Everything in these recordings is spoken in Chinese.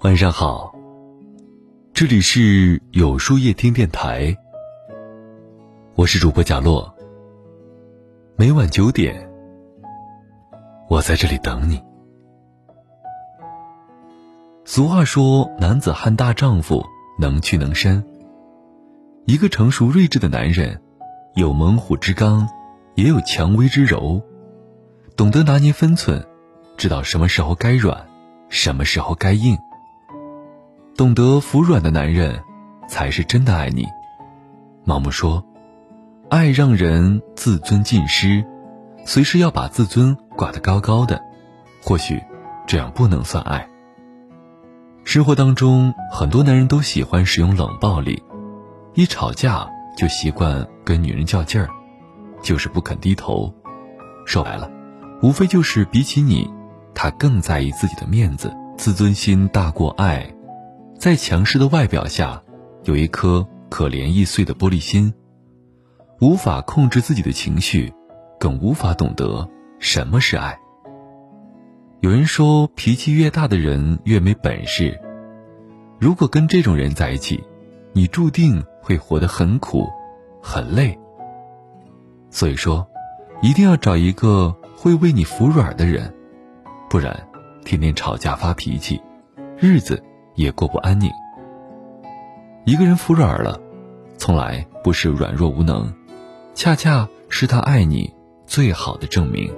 晚上好，这里是有书夜听电台，我是主播贾洛。每晚九点，我在这里等你。俗话说：“男子汉大丈夫，能屈能伸。”一个成熟睿智的男人，有猛虎之刚，也有蔷薇之柔，懂得拿捏分寸，知道什么时候该软，什么时候该硬。懂得服软的男人，才是真的爱你。毛毛说：“爱让人自尊尽失，随时要把自尊挂得高高的。或许，这样不能算爱。”生活当中，很多男人都喜欢使用冷暴力，一吵架就习惯跟女人较劲儿，就是不肯低头。说白了，无非就是比起你，他更在意自己的面子，自尊心大过爱。在强势的外表下，有一颗可怜易碎的玻璃心，无法控制自己的情绪，更无法懂得什么是爱。有人说，脾气越大的人越没本事。如果跟这种人在一起，你注定会活得很苦，很累。所以说，一定要找一个会为你服软的人，不然，天天吵架发脾气，日子。也过不安宁。一个人服软了，从来不是软弱无能，恰恰是他爱你最好的证明。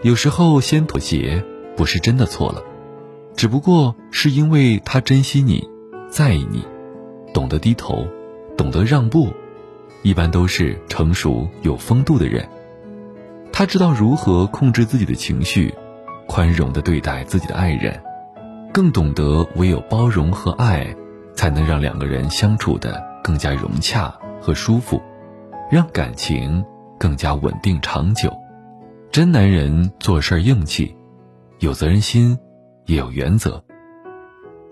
有时候先妥协，不是真的错了，只不过是因为他珍惜你，在意你，懂得低头，懂得让步，一般都是成熟有风度的人。他知道如何控制自己的情绪，宽容的对待自己的爱人。更懂得唯有包容和爱，才能让两个人相处的更加融洽和舒服，让感情更加稳定长久。真男人做事硬气，有责任心，也有原则。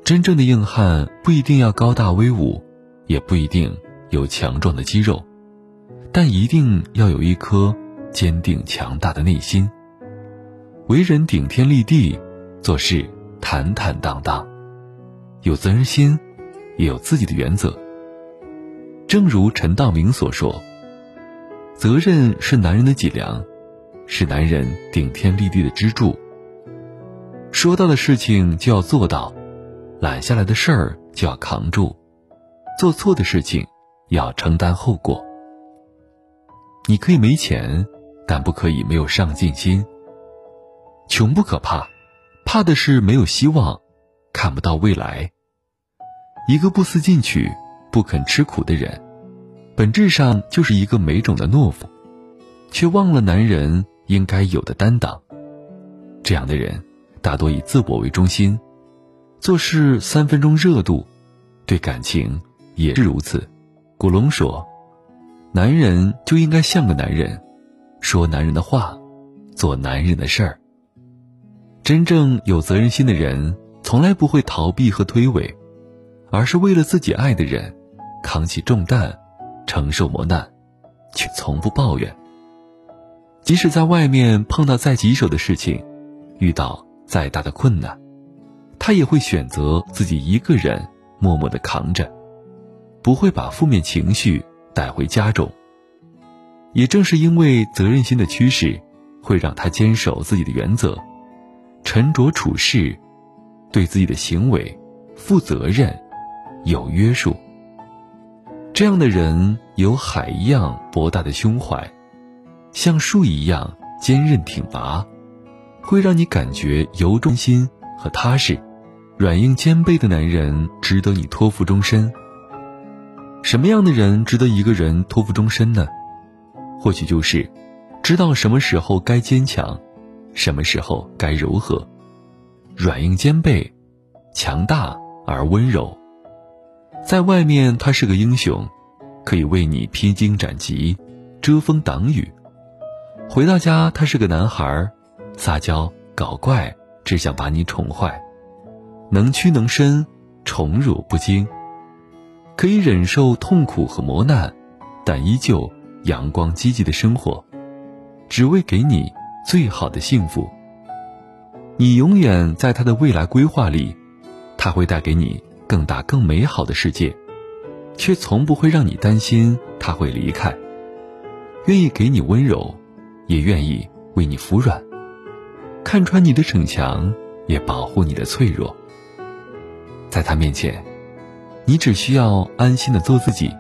真正的硬汉不一定要高大威武，也不一定有强壮的肌肉，但一定要有一颗坚定强大的内心。为人顶天立地，做事。坦坦荡荡，有责任心，也有自己的原则。正如陈道明所说：“责任是男人的脊梁，是男人顶天立地的支柱。说到的事情就要做到，揽下来的事儿就要扛住，做错的事情要承担后果。你可以没钱，但不可以没有上进心。穷不可怕。”怕的是没有希望，看不到未来。一个不思进取、不肯吃苦的人，本质上就是一个没种的懦夫，却忘了男人应该有的担当。这样的人大多以自我为中心，做事三分钟热度，对感情也是如此。古龙说：“男人就应该像个男人，说男人的话，做男人的事儿。”真正有责任心的人，从来不会逃避和推诿，而是为了自己爱的人，扛起重担，承受磨难，却从不抱怨。即使在外面碰到再棘手的事情，遇到再大的困难，他也会选择自己一个人默默的扛着，不会把负面情绪带回家中。也正是因为责任心的驱使，会让他坚守自己的原则。沉着处事，对自己的行为负责任、有约束。这样的人有海一样博大的胸怀，像树一样坚韧挺拔，会让你感觉由衷心和踏实。软硬兼备的男人值得你托付终身。什么样的人值得一个人托付终身呢？或许就是知道什么时候该坚强。什么时候该柔和，软硬兼备，强大而温柔。在外面他是个英雄，可以为你披荆斩棘，遮风挡雨；回到家他是个男孩，撒娇搞怪，只想把你宠坏，能屈能伸，宠辱不惊，可以忍受痛苦和磨难，但依旧阳光积极的生活，只为给你。最好的幸福你永远在他的未来规划里，他会带给你更大更美好的世界，却从不会让你担心他会离开。愿意给你温柔，也愿意为你服软，看穿你的逞强，也保护你的脆弱。在他面前，你只需要安心的做自己，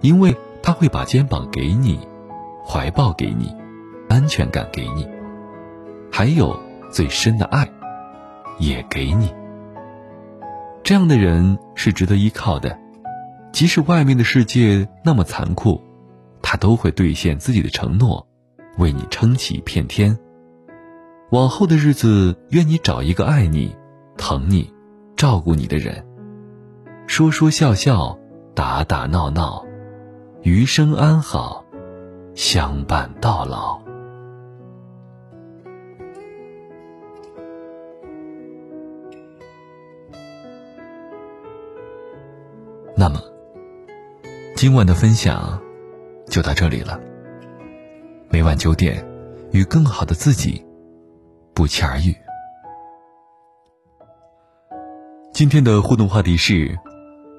因为他会把肩膀给你，怀抱给你，安全感给你，还有。最深的爱，也给你。这样的人是值得依靠的，即使外面的世界那么残酷，他都会兑现自己的承诺，为你撑起一片天。往后的日子，愿你找一个爱你、疼你、照顾你的人，说说笑笑，打打闹闹，余生安好，相伴到老。那么，今晚的分享就到这里了。每晚九点，与更好的自己不期而遇。今天的互动话题是：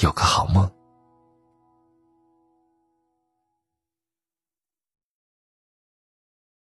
有个好梦。